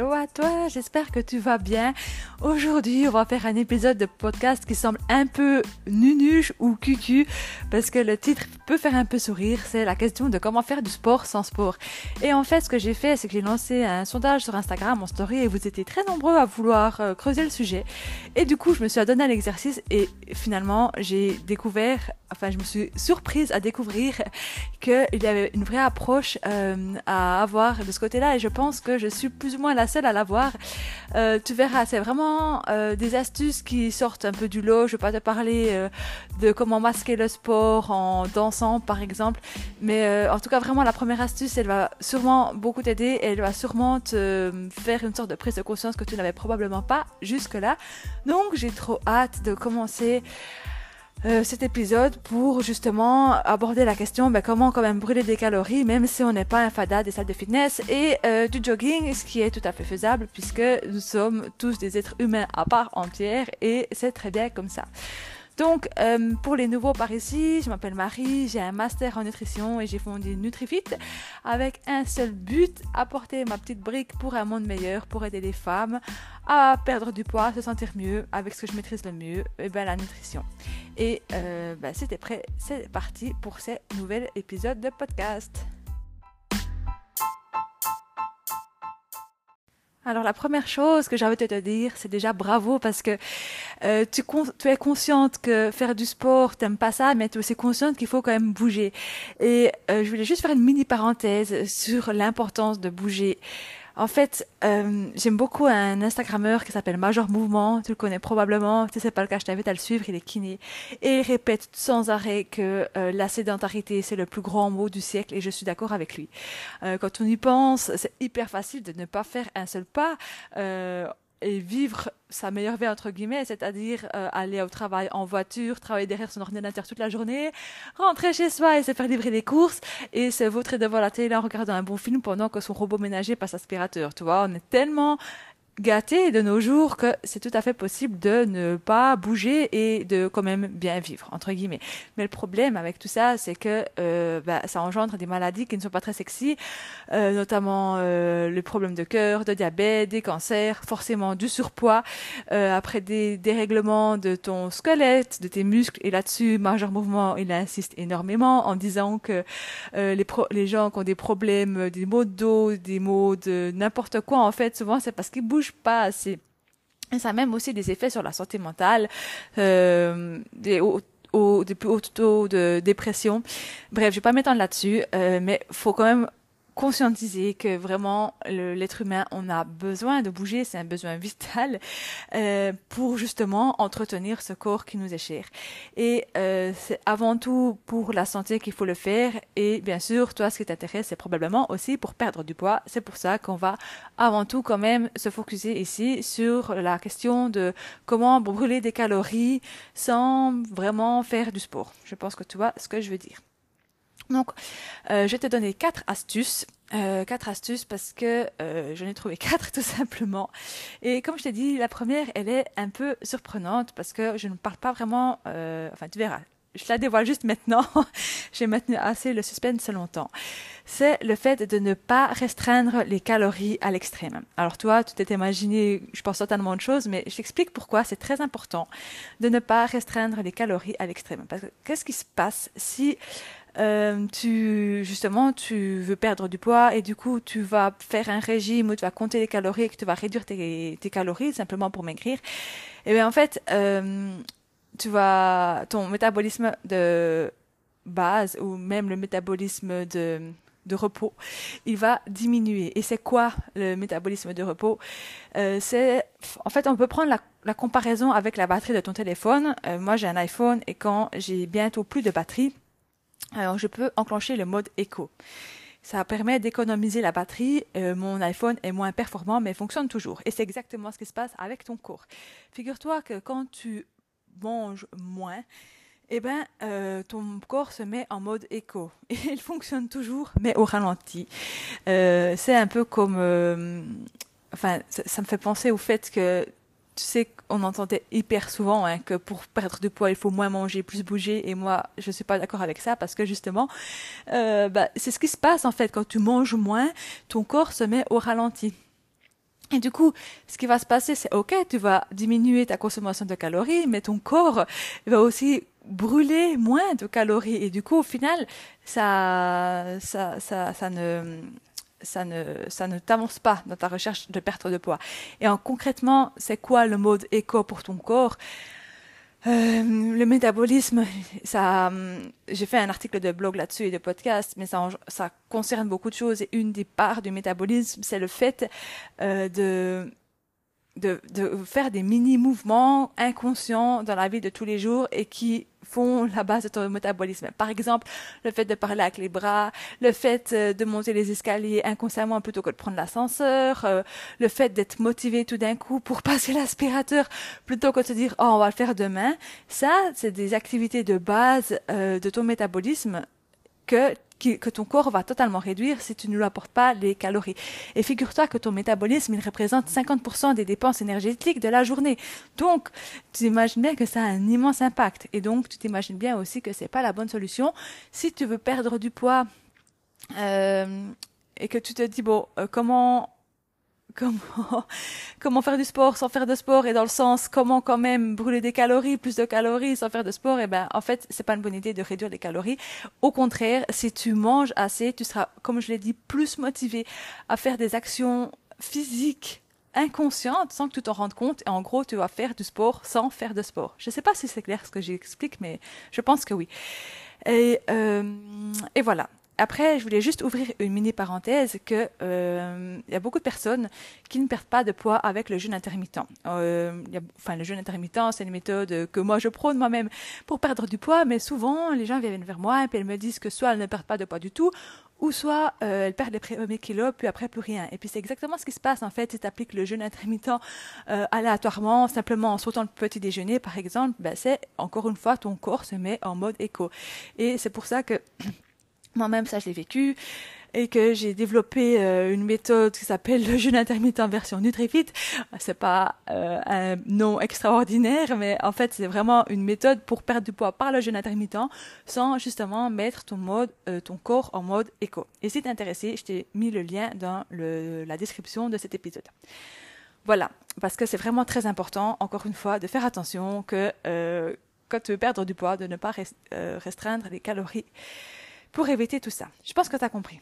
Hello à toi, j'espère que tu vas bien. Aujourd'hui, on va faire un épisode de podcast qui semble un peu nunuche ou cucu parce que le titre peut faire un peu sourire. C'est la question de comment faire du sport sans sport. Et en fait, ce que j'ai fait, c'est que j'ai lancé un sondage sur Instagram en story et vous étiez très nombreux à vouloir euh, creuser le sujet. Et du coup, je me suis donné à l'exercice et finalement, j'ai découvert, enfin, je me suis surprise à découvrir qu'il y avait une vraie approche euh, à avoir de ce côté-là et je pense que je suis plus ou moins la seule à l'avoir. Euh, tu verras, c'est vraiment des astuces qui sortent un peu du lot. Je vais pas te parler de comment masquer le sport en dansant, par exemple, mais euh, en tout cas, vraiment, la première astuce, elle va sûrement beaucoup t'aider elle va sûrement te faire une sorte de prise de conscience que tu n'avais probablement pas jusque-là. Donc, j'ai trop hâte de commencer euh, cet épisode pour justement aborder la question ben, comment quand même brûler des calories même si on n'est pas un fada des salles de fitness et euh, du jogging ce qui est tout à fait faisable puisque nous sommes tous des êtres humains à part entière et c'est très bien comme ça. Donc, euh, pour les nouveaux par ici, je m'appelle Marie, j'ai un master en nutrition et j'ai fondé NutriFit avec un seul but, apporter ma petite brique pour un monde meilleur, pour aider les femmes à perdre du poids, se sentir mieux avec ce que je maîtrise le mieux, et ben la nutrition. Et euh, ben, c'était prêt, c'est parti pour ce nouvel épisode de podcast. Alors la première chose que j'avais à te dire, c'est déjà bravo parce que euh, tu, tu, es consciente que faire du sport, t'aimes pas ça, mais tu es aussi consciente qu'il faut quand même bouger. Et euh, je voulais juste faire une mini parenthèse sur l'importance de bouger. En fait, euh, j'aime beaucoup un Instagrammeur qui s'appelle Major Mouvement. Tu le connais probablement. Si c'est pas le cas, je t'invite à le suivre. Il est kiné. Et il répète sans arrêt que euh, la sédentarité, c'est le plus grand mot du siècle. Et je suis d'accord avec lui. Euh, quand on y pense, c'est hyper facile de ne pas faire un seul pas. Euh, et vivre sa meilleure vie entre guillemets, c'est-à-dire euh, aller au travail en voiture, travailler derrière son ordinateur toute la journée, rentrer chez soi et se faire livrer des courses et se vautrer devant la télé en regardant un bon film pendant que son robot ménager passe aspirateur. Tu vois, on est tellement gâté de nos jours que c'est tout à fait possible de ne pas bouger et de quand même bien vivre entre guillemets. Mais le problème avec tout ça, c'est que euh, bah, ça engendre des maladies qui ne sont pas très sexy, euh, notamment euh, les problèmes de cœur, de diabète, des cancers, forcément du surpoids, euh, après des dérèglements de ton squelette, de tes muscles. Et là-dessus, Major Mouvement, il insiste énormément en disant que les, les gens qui ont des problèmes, des maux de dos, des maux de n'importe quoi, en fait, souvent c'est parce qu'ils bougent pas assez. Ça a même aussi des effets sur la santé mentale, euh, des plus hauts taux de dépression. Bref, je vais pas m'étendre là-dessus, euh, mais faut quand même conscientiser que vraiment l'être humain on a besoin de bouger c'est un besoin vital euh, pour justement entretenir ce corps qui nous est cher. Et euh, c'est avant tout pour la santé qu'il faut le faire. Et bien sûr toi ce qui t'intéresse c'est probablement aussi pour perdre du poids. C'est pour ça qu'on va avant tout quand même se focuser ici sur la question de comment brûler des calories sans vraiment faire du sport. Je pense que tu vois ce que je veux dire donc, euh, je vais te donner quatre astuces. Euh, quatre astuces parce que euh, j'en ai trouvé quatre tout simplement. Et comme je t'ai dit, la première, elle est un peu surprenante parce que je ne parle pas vraiment... Euh, enfin, tu verras. Je la dévoile juste maintenant. J'ai maintenu assez le suspense longtemps. C'est le fait de ne pas restreindre les calories à l'extrême. Alors toi, tu t'es imaginé, je pense totalement de choses, mais je t'explique pourquoi c'est très important de ne pas restreindre les calories à l'extrême. Parce que qu'est-ce qui se passe si euh, tu justement tu veux perdre du poids et du coup tu vas faire un régime où tu vas compter les calories et que tu vas réduire tes, calories simplement pour maigrir et bien en fait euh, tu vas ton métabolisme de base ou même le métabolisme de repos, il va diminuer. Et c'est quoi le métabolisme de repos? Euh, C'est en fait on peut prendre la, comparaison avec la batterie de ton téléphone. Moi j'ai un iPhone et quand j'ai bientôt plus de batterie, alors je peux enclencher le mode éco. Ça permet d'économiser la batterie. Euh, mon iPhone est moins performant, mais fonctionne toujours. Et c'est exactement ce qui se passe avec ton corps. Figure-toi que quand tu manges moins, eh ben, euh, ton corps se met en mode éco. Et il fonctionne toujours, mais au ralenti. Euh, c'est un peu comme... Enfin, ça, me fait penser au fait que tu sais qu'on entendait hyper souvent hein, que pour perdre du poids, il faut moins manger, plus bouger. Et moi, je suis pas d'accord avec ça parce que justement, euh, bah, c'est ce qui se passe en fait quand tu manges moins, ton corps se met au ralenti. Et du coup, ce qui va se passer, c'est ok, tu vas diminuer ta consommation de calories, mais ton corps va aussi brûler moins de calories. Et du coup, au final, ça, ça, ça, ça ne, ça ne, ça ne t'avance pas dans ta recherche de perte de poids. Et en concrètement, c'est quoi le mode éco pour ton corps? Euh, le métabolisme, ça, j'ai fait un article de blog là-dessus et de podcast, mais ça, ça concerne beaucoup de choses. Et une des parts du métabolisme, c'est le fait euh, de de, de faire des mini-mouvements inconscients dans la vie de tous les jours et qui font la base de ton métabolisme. Par exemple, le fait de parler avec les bras, le fait euh, de monter les escaliers inconsciemment plutôt que de prendre l'ascenseur, euh, le fait d'être motivé tout d'un coup pour passer l'aspirateur plutôt que de se dire oh on va le faire demain. Ça, c'est des activités de base euh, de ton métabolisme que que ton corps va totalement réduire si tu ne lui apportes pas les calories. Et figure-toi que ton métabolisme, il représente 50% des dépenses énergétiques de la journée. Donc, tu imagines bien que ça a un immense impact. Et donc, tu t'imagines bien aussi que c'est pas la bonne solution. Si tu veux perdre du poids, euh, et que tu te dis, bon, euh, comment comment, comment faire du sport sans faire de sport et dans le sens comment quand même brûler des calories, plus de calories sans faire de sport, et eh ben en fait c'est pas une bonne idée de réduire les calories. Au contraire, si tu manges assez, tu seras, comme je l'ai dit, plus motivé à faire des actions physiques inconscientes sans que tu t'en rendes compte. Et en gros, tu vas faire du sport sans faire de sport. Je sais pas si c'est clair ce que j'explique, mais je pense que oui. Et, euh, et voilà après, je voulais juste ouvrir une mini parenthèse que euh, il y a beaucoup de personnes qui ne perdent pas de poids avec le jeûne intermittent. Euh, enfin, le jeûne intermittent, c'est une méthode que moi je prône moi-même pour perdre du poids, mais souvent les gens viennent vers moi et puis elles me disent que soit elles ne perdent pas de poids du tout, ou soit euh, elles perdent les premiers kilos, puis après plus rien. Et puis c'est exactement ce qui se passe en fait si tu appliques le jeûne intermittent aléatoirement, simplement en sautant le petit déjeuner par exemple, ben, c'est encore une fois ton corps se met en mode éco. Et c'est pour ça que moi-même, ça, je l'ai vécu et que j'ai développé euh, une méthode qui s'appelle le jeûne intermittent version NutriFit. C'est pas euh, un nom extraordinaire, mais en fait c'est vraiment une méthode pour perdre du poids par le jeûne intermittent sans justement mettre ton mode, euh, ton corps en mode éco. Et si t'es intéressé, je t'ai mis le lien dans la description de cet épisode. Voilà, parce que c'est vraiment très important, encore une fois, de faire attention que quand tu veux perdre du poids, de ne pas restreindre les calories pour éviter tout ça. Je pense que tu as compris.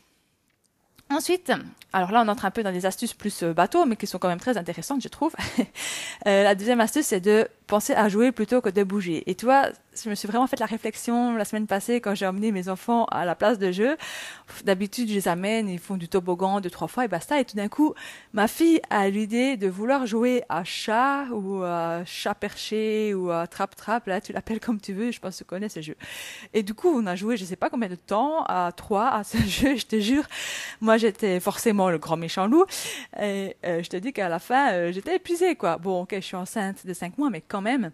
Ensuite, alors là, on entre un peu dans des astuces plus euh, bateaux, mais qui sont quand même très intéressantes, je trouve. euh, la deuxième astuce, c'est de penser à jouer plutôt que de bouger. Et toi, je me suis vraiment fait la réflexion la semaine passée quand j'ai emmené mes enfants à la place de jeu. D'habitude, je les amène, ils font du toboggan deux, trois fois et basta. Et tout d'un coup, ma fille a l'idée de vouloir jouer à chat ou à chat perché ou à trap-trap. Là, tu l'appelles comme tu veux. Je pense que tu connais ce jeu. Et du coup, on a joué, je sais pas combien de temps, à trois à ce jeu. Je te jure. Moi, j'étais forcément le grand méchant loup. Et euh, je te dis qu'à la fin, euh, j'étais épuisée, quoi. Bon, ok, je suis enceinte de cinq mois, mais quand même,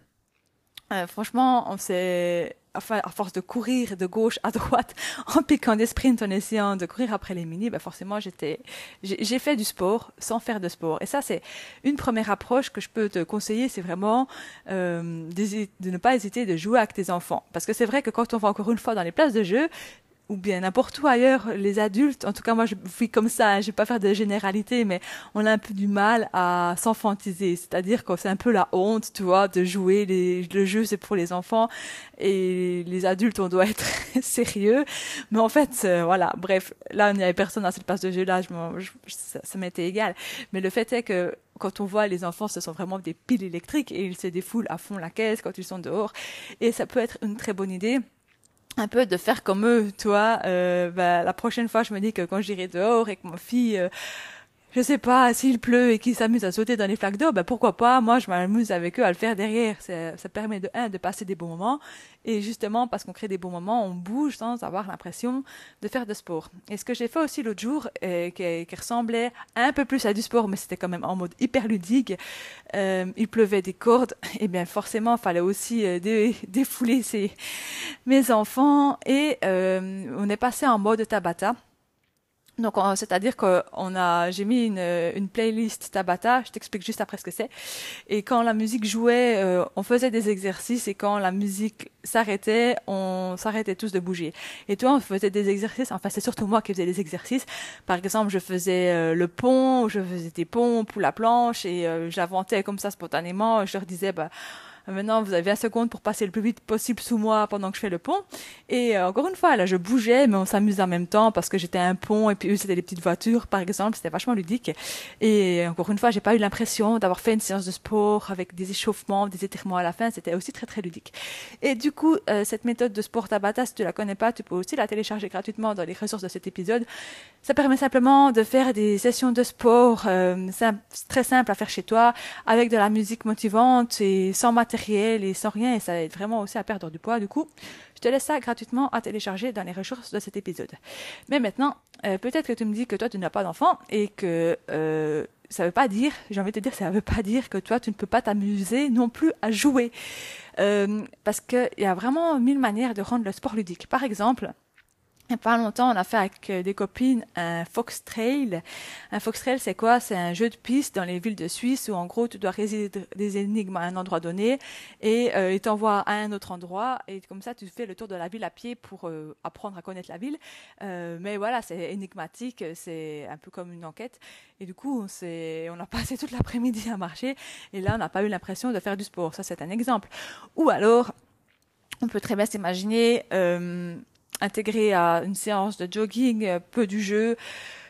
euh, franchement, on s'est, enfin, à force de courir de gauche à droite, en piquant des sprints, en essayant de courir après les mini, ben forcément, j'étais, j'ai fait du sport sans faire de sport. Et ça, c'est une première approche que je peux te conseiller, c'est vraiment euh, de ne pas hésiter de jouer avec tes enfants. Parce que c'est vrai que quand on va encore une fois dans les places de jeu, ou bien n'importe où ailleurs, les adultes, en tout cas moi je suis comme ça, hein, je vais pas faire de généralité, mais on a un peu du mal à s'enfantiser, c'est-à-dire que c'est un peu la honte, tu vois, de jouer, les, le jeu c'est pour les enfants, et les adultes on doit être sérieux, mais en fait, euh, voilà, bref, là il n'y avait personne dans cette place de jeu là, je, ça, ça m'était égal, mais le fait est que quand on voit les enfants, ce sont vraiment des piles électriques et ils se défoulent à fond la caisse quand ils sont dehors, et ça peut être une très bonne idée un peu de faire comme eux, toi. Euh, bah, la prochaine fois, je me dis que quand j'irai dehors et que ma fille euh, je sais pas, s'il pleut et qu'ils s'amusent à sauter dans les flaques d'eau, ben pourquoi pas, moi je m'amuse avec eux à le faire derrière. Ça permet de, un, de passer des bons moments, et justement, parce qu'on crée des bons moments, on bouge sans avoir l'impression de faire de sport. Et ce que j'ai fait aussi l'autre jour, euh, qui, qui, ressemblait un peu plus à du sport, mais c'était quand même en mode hyper ludique, euh, il pleuvait des cordes, et bien forcément, il fallait aussi euh, défouler ses, mes enfants, et euh, on est passé en mode tabata Donc, c'est-à-dire qu'on a, j'ai mis une, une playlist Tabata. Je t'explique juste après ce que c'est. Et quand la musique jouait, euh, on faisait des exercices. Et quand la musique s'arrêtait, on s'arrêtait tous de bouger. Et toi, on faisait des exercices. Enfin, c'est surtout moi qui faisais des exercices. Par exemple, je faisais euh, le pont, je faisais des pompes ou la planche, et euh, j'inventais comme ça spontanément. Je leur disais, bah Maintenant, vous avez 20 secondes pour passer le plus vite possible sous moi pendant que je fais le pont. Et euh, encore une fois, là, je bougeais, mais on s'amusait en même temps parce que j'étais un pont et puis eux, c'était des petites voitures, par exemple. C'était vachement ludique. Et encore une fois, j'ai pas eu l'impression d'avoir fait une séance de sport avec des échauffements, des étirements à la fin. C'était aussi très, très ludique. Et du coup, euh, cette méthode de sport Tabata, si tu la connais pas, tu peux aussi la télécharger gratuitement dans les ressources de cet épisode. Ça permet simplement de faire des sessions de sport euh, très simples à faire chez toi avec de la musique motivante et sans et sans rien et ça aide vraiment aussi à perdre du poids. Du coup, je te laisse ça gratuitement à télécharger dans les ressources de cet épisode. Mais maintenant, euh, peut-être que tu me dis que toi tu n'as pas d'enfant et que euh, ça veut pas dire, j'ai envie de te dire, ça veut pas dire que toi tu ne peux pas t'amuser non plus à jouer. Euh, parce qu'il y a vraiment mille manières de rendre le sport ludique. Par exemple, il n'y a pas longtemps, on a fait avec euh, des copines un fox trail. Un fox trail, c'est quoi? C'est un jeu de piste dans les villes de Suisse où en gros tu dois résoudre des énigmes à un endroit donné et euh, ils t'envoient à un autre endroit et comme ça tu fais le tour de la ville à pied pour euh, apprendre à connaître la ville. Euh, mais voilà, c'est énigmatique, c'est un peu comme une enquête et du coup c'est on a passé toute l'après-midi à marcher et là on n'a pas eu l'impression de faire du sport. Ça c'est un exemple. Ou alors on peut très bien s'imaginer intégrer à une séance de jogging, euh, peu du jeu.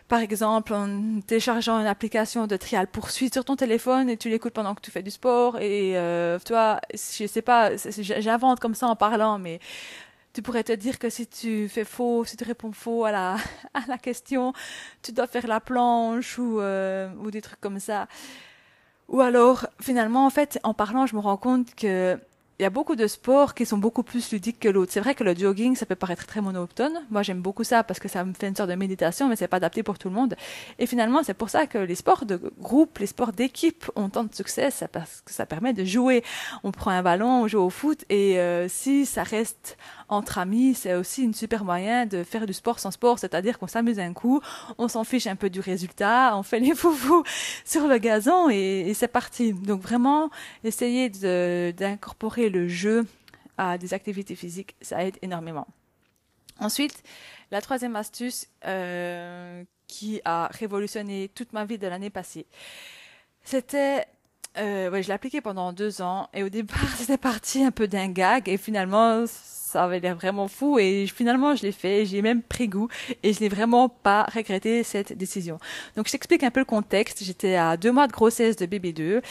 Par exemple, en téléchargeant une application de trial poursuite sur ton téléphone et tu l'écoutes pendant que tu fais du sport. Et euh, toi, je sais pas, j'invente comme ça en parlant, mais tu pourrais te dire que si tu fais faux, si tu réponds faux à la, à la question, tu dois faire la planche ou, euh, ou des trucs comme ça. Ou alors, finalement, en fait, en parlant, je me rends compte que il y a beaucoup de sports qui sont beaucoup plus ludiques que l'autre. C'est vrai que le jogging, ça peut paraître très monotone. Moi, j'aime beaucoup ça parce que ça me fait une sorte de méditation, mais c'est pas adapté pour tout le monde. Et finalement, c'est pour ça que les sports de groupe, les sports d'équipe ont tant de succès, parce que ça permet de jouer. On prend un ballon, on joue au foot, et euh, si ça reste entre amis, c'est aussi une super moyen de faire du sport sans sport, c'est-à-dire qu'on s'amuse un coup, on s'en fiche un peu du résultat, on fait les foufous sur le gazon et, et c'est parti. Donc vraiment, essayer d'incorporer le jeu à des activités physiques, ça aide énormément. Ensuite, la troisième astuce euh, qui a révolutionné toute ma vie de l'année passée, c'était euh, ouais, je l'ai appliqué pendant deux ans et au départ c'était parti un peu d'un gag et finalement ça avait l'air vraiment fou et finalement je l'ai fait, j'ai même pris goût et je n'ai vraiment pas regretté cette décision. Donc je t'explique un peu le contexte. J'étais à deux mois de grossesse de bébé 2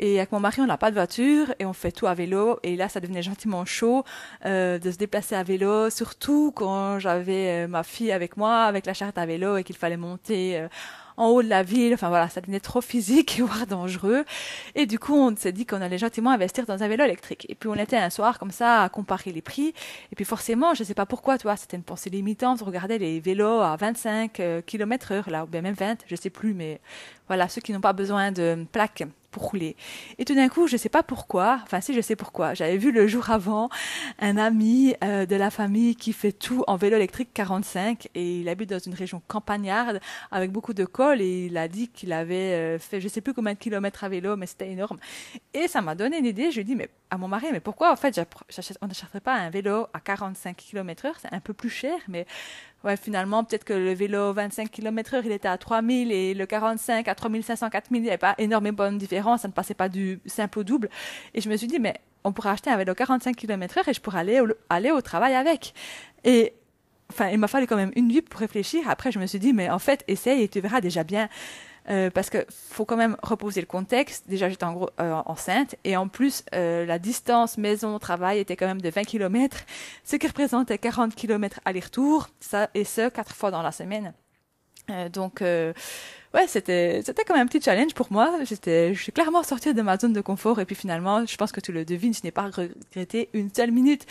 et avec mon mari on n'a pas de voiture et on fait tout à vélo et là ça devenait gentiment chaud euh, de se déplacer à vélo, surtout quand j'avais euh, ma fille avec moi avec la charte à vélo et qu'il fallait monter. En haut de la ville. Enfin voilà, ça devenait trop physique, voire dangereux. Et du coup, on s'est dit qu'on allait gentiment investir dans un vélo électrique. Et puis on était un soir comme ça à comparer les prix. Et puis forcément, je sais pas pourquoi, tu vois, c'était une pensée limitante. On regardait les vélos à 25 euh, km heure, là, ou bien même 20, je sais plus, mais voilà, ceux qui n'ont pas besoin de plaques pour rouler. Et tout d'un coup, je sais pas pourquoi, enfin si je sais pourquoi, j'avais vu le jour avant un ami euh, de la famille qui fait tout en vélo électrique 45 et il habite dans une région campagnarde avec beaucoup de col et il a dit qu'il avait euh, fait je sais plus combien de kilomètres à vélo mais c'était énorme. Et ça m'a donné une idée, je lui ai dit mais à mon mari mais pourquoi en fait on n'achèterait pas un vélo à 45 km heure, c'est un peu plus cher mais ouais, finalement, peut-être que le vélo 25 km heure, il était à 3000 et le 45 à 3500, 4000, il n'y avait pas énormément de différence, ça ne passait pas du simple au double. Et je me suis dit, mais on pourrait acheter un vélo 45 km heure et je pourrais aller au, aller au travail avec. Et, enfin, il m'a fallu quand même une nuit pour réfléchir. Après, je me suis dit, mais en fait, essaye et tu verras déjà bien. Euh, parce que faut quand même reposer le contexte. Déjà, j'étais en gros euh, enceinte et en plus, euh, la distance maison-travail était quand même de 20 km, ce qui représentait 40 km aller-retour, ça et ce quatre fois dans la semaine. donc ouais, c'était, c'était comme un petit challenge pour moi. J'étais, je suis clairement sortie de ma zone de confort et puis finalement, je pense que tu le devines, je n'ai pas regretté une seule minute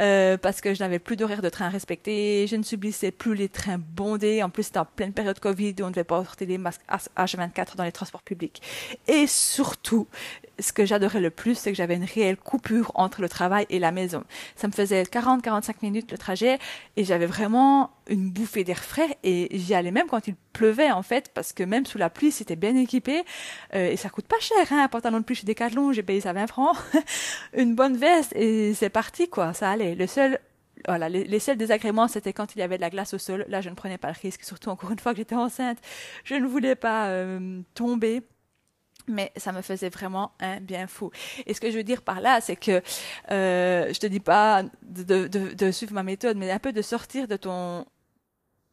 euh, parce que je n'avais plus d'horaire de train respecté, je ne subissais plus les trains bondés. En plus, c'était en pleine période Covid où on ne devait pas porter des masques H24 dans les transports publics. Et surtout, ce que j'adorais le plus, c'est que j'avais une réelle coupure entre le travail et la maison. Ça me faisait 40-45 minutes le trajet et j'avais vraiment une bouffée d'air frais et j'y allais même quand il pleuvait en fait parce que même sous la pluie c'était bien équipé euh, et ça coûte pas cher hein, un pantalon de pluie chez Decathlon j'ai payé ça 20 francs une bonne veste et c'est parti quoi ça allait le seul voilà, les, les, seuls désagréments, c'était quand il y avait de la glace au sol. Là, je ne prenais pas le risque, surtout encore une fois que j'étais enceinte. Je ne voulais pas euh, tomber mais ça me faisait vraiment un bien fou. Et ce que je veux dire par là, c'est que euh, je te dis pas de, suivre ma méthode, mais un peu de sortir de ton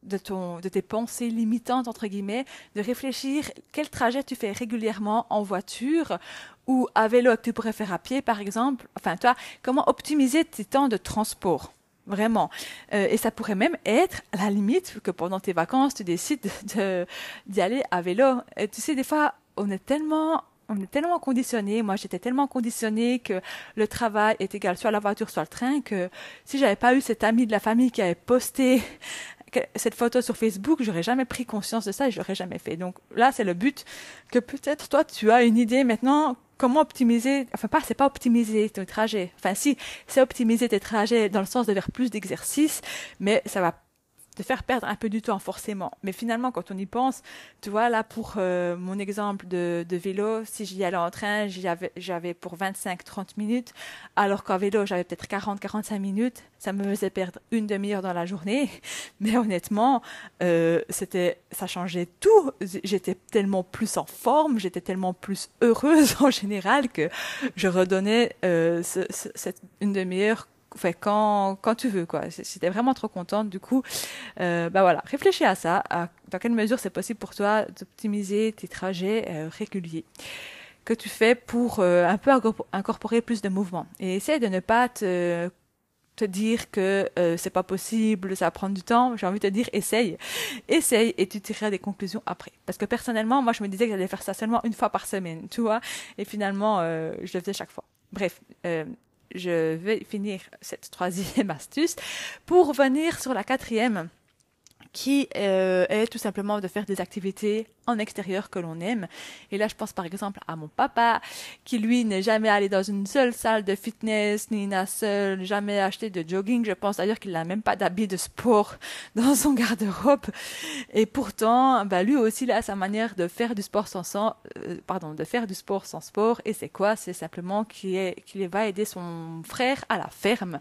de ton de tes pensées limitantes entre guillemets, de réfléchir quel trajet tu fais régulièrement en voiture ou à vélo que tu pourrais faire à pied par exemple. Enfin toi, comment optimiser tes temps de transport? Vraiment. Euh, et ça pourrait même être, à la limite, que pendant tes vacances, tu décides d'y aller à vélo. Et tu sais, des fois, on est tellement on est tellement conditionné, moi j'étais tellement conditionnée que le travail est égal soit la voiture soit le train que si j'avais pas eu cet ami de la famille qui avait posté cette photo sur Facebook, j'aurais jamais pris conscience de ça et je l'aurais jamais fait. Donc là, c'est le but que peut-être toi tu as une idée maintenant comment optimiser, enfin pas, c'est pas optimiser tes trajets. Enfin si, c'est optimiser tes trajets dans le sens de faire plus d'exercices, mais ça va de faire perdre un peu du temps forcément. Mais finalement, quand on y pense, tu vois, là pour euh, mon exemple de, vélo, si j'y allais en train, j'avais pour 25-30 minutes, alors qu'en vélo, j'avais peut-être 40-45 minutes. Ça me faisait perdre une demi-heure dans la journée. Mais honnêtement, euh, c'était, ça changeait tout. J'étais tellement plus en forme, j'étais tellement plus heureuse en général que je redonnais euh, ce, cette une demi-heure fait, quand, quand tu veux, quoi. J'étais vraiment trop contente. Du coup, euh, bah voilà, réfléchis à ça. Dans quelle mesure c'est possible pour toi d'optimiser tes trajets euh, réguliers que tu fais pour euh, un peu incorporer plus de mouvement. Et essaie de ne pas te dire que euh, c'est pas possible, ça va prendre du temps, j'ai envie de te dire essaye. Essaye et tu tireras des conclusions après. Parce que personnellement, moi je me disais que j'allais faire ça seulement une fois par semaine, tu vois, et finalement euh, je le faisais chaque fois. Bref, je vais finir cette troisième astuce pour venir sur la quatrième qui euh, est tout simplement de faire des activités en extérieur que l'on aime. Et là, je pense par exemple à mon papa, qui lui n'est jamais allé dans une seule salle de fitness, ni n'a seul jamais acheté de jogging. Je pense d'ailleurs qu'il n'a même pas d'habit de sport dans son garde-robe. Et pourtant, bah, lui aussi, il a sa manière de faire du sport sans, euh, pardon, de faire du sport sans sport. Et c'est quoi? C'est simplement qu'il qu'il va aider son frère à la ferme.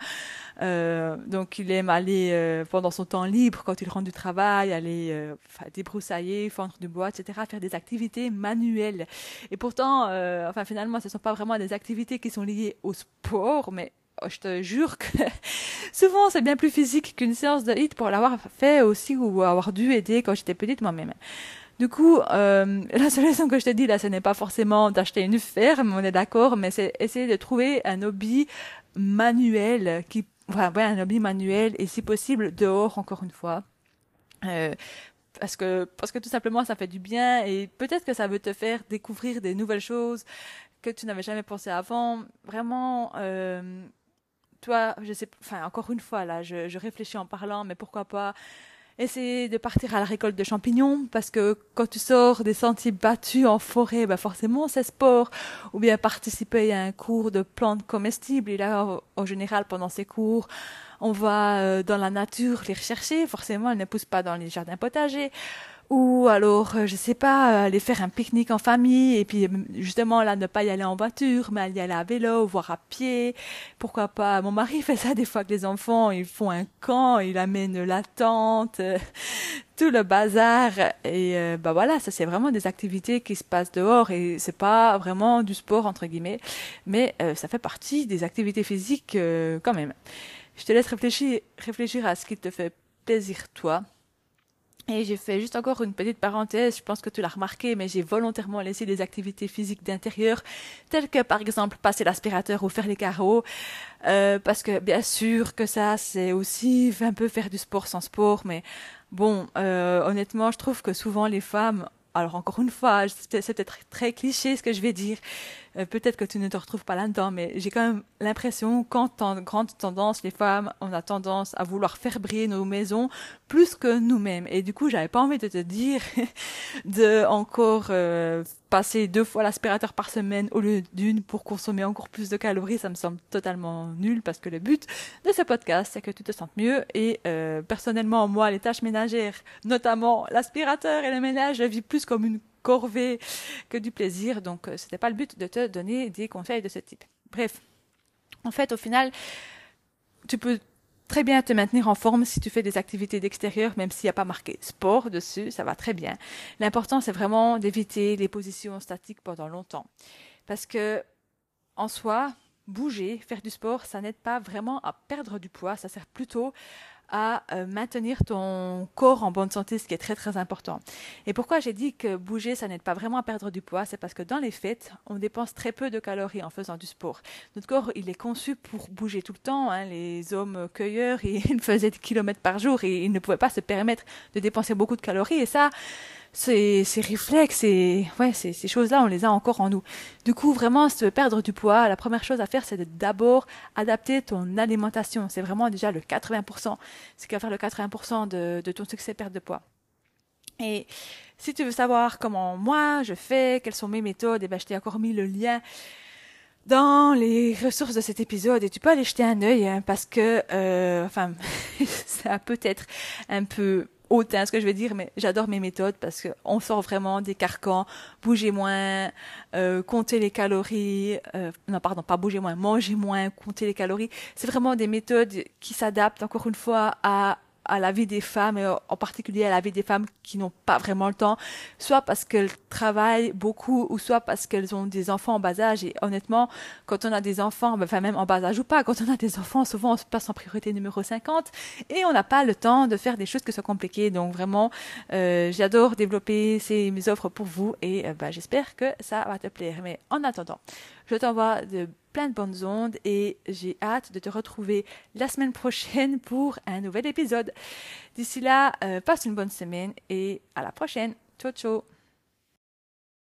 Euh, donc, il aime aller euh, pendant son temps libre, quand il rentre du travail, aller euh, débroussailler, fendre du bois, etc., faire des activités manuelles. Et pourtant, euh, enfin finalement, ce ne sont pas vraiment des activités qui sont liées au sport, mais oh, je te jure que souvent c'est bien plus physique qu'une séance de hit pour l'avoir fait aussi ou avoir dû aider quand j'étais petite moi-même. Du coup, euh, la solution que je te dis là, ce n'est pas forcément d'acheter une ferme, on est d'accord, mais c'est essayer de trouver un hobby manuel qui, ouais, un hobby manuel et si possible dehors encore une fois. Euh, parce que parce que tout simplement ça fait du bien et peut-être que ça veut te faire découvrir des nouvelles choses que tu n'avais jamais pensé avant. Vraiment euh, toi je sais enfin encore une fois là je, je réfléchis en parlant mais pourquoi pas essayer de partir à la récolte de champignons parce que quand tu sors des sentiers battus en forêt, bah forcément c'est sport. Ou bien participer à un cours de plantes comestibles. Et là, en général, pendant ces cours, on va euh, dans la nature les rechercher. Forcément, elles ne poussent pas dans les jardins potagers ou alors euh, je sais pas euh, aller faire un pique-nique en famille et puis justement là ne pas y aller en voiture mais y aller à vélo voire à pied. Pourquoi pas? Mon mari fait ça des fois que les enfants. Ils font un camp il amène la tente tout le bazar. Et bah voilà ça c'est vraiment des activités qui se passent dehors et c'est pas vraiment du sport entre guillemets. Mais ça fait partie des activités physiques quand même. Je te laisse réfléchir, réfléchir à ce qui te fait plaisir toi. Et j'ai fait juste encore une petite parenthèse, je pense que tu l'as remarqué, mais j'ai volontairement laissé des activités physiques d'intérieur, telles que par exemple passer l'aspirateur ou faire les carreaux, euh, parce que bien sûr que ça c'est aussi un peu faire du sport sans sport, mais bon, euh, honnêtement je trouve que souvent les femmes alors encore une fois, c'est peut-être très cliché ce que je vais dire, euh, peut-être que tu ne te retrouves pas là-dedans, mais j'ai quand même l'impression qu'en en grande tendance, les femmes, on a tendance à vouloir faire briller nos maisons plus que nous-mêmes. Et du coup, j'avais pas envie de te dire de encore euh, passer deux fois l'aspirateur par semaine au lieu d'une pour consommer encore plus de calories. Ça me semble totalement nul parce que le but de ce podcast, c'est que tu te sentes mieux. Et euh, personnellement, moi, les tâches ménagères, notamment l'aspirateur et le ménage, je vis plus comme une corvée que du plaisir. Donc, euh, ce n'était pas le but de te donner des conseils de ce type. Bref, en fait, au final, tu peux très bien te maintenir en forme si tu fais des activités d'extérieur, même s'il n'y a pas marqué sport dessus, ça va très bien. L'important, c'est vraiment d'éviter les positions statiques pendant longtemps. Parce que, en soi, bouger, faire du sport, ça n'aide pas vraiment à perdre du poids, ça sert plutôt à euh, maintenir ton corps en bonne santé, ce qui est très très important. Et pourquoi j'ai dit que bouger, ça n'aide pas vraiment à perdre du poids, c'est parce que dans les fêtes, on dépense très peu de calories en faisant du sport. Notre corps, il est conçu pour bouger tout le temps. Hein. Les hommes cueilleurs, ils faisaient des kilomètres par jour et ils ne pouvaient pas se permettre de dépenser beaucoup de calories. Et ça, ces, ces réflexes et ouais, ces, ces choses-là, on les a encore en nous. Du coup, vraiment, si tu veux perdre du poids, la première chose à faire, c'est d'abord adapter ton alimentation. C'est vraiment déjà le 80%. Ce qui va faire le 80% de, de ton succès perte de poids. Et si tu veux savoir comment moi je fais, quelles sont mes méthodes, et eh ben je t'ai encore mis le lien dans les ressources de cet épisode et tu peux aller jeter un œil hein, parce que euh, enfin ça peut être un peu autant ce que je veux dire, mais j'adore mes méthodes parce qu'on sort vraiment des carcans, bouger moins, euh, compter les calories, euh, non pardon, pas bouger moins, manger moins, compter les calories. C'est vraiment des méthodes qui s'adaptent encore une fois à à la vie des femmes, et en particulier à la vie des femmes qui n'ont pas vraiment le temps, soit parce qu'elles travaillent beaucoup, ou soit parce qu'elles ont des enfants en bas âge. Et honnêtement, quand on a des enfants, enfin même en bas âge ou pas, quand on a des enfants, souvent on se passe en priorité numéro 50 et on n'a pas le temps de faire des choses qui sont compliquées. Donc vraiment, euh, j'adore développer ces mes offres pour vous et bah, j'espère que ça va te plaire. Mais en attendant, je t'envoie de plein de bonnes ondes et j'ai hâte de te retrouver la semaine prochaine pour un nouvel épisode. D'ici là, euh, passe une bonne semaine et à la prochaine. Ciao ciao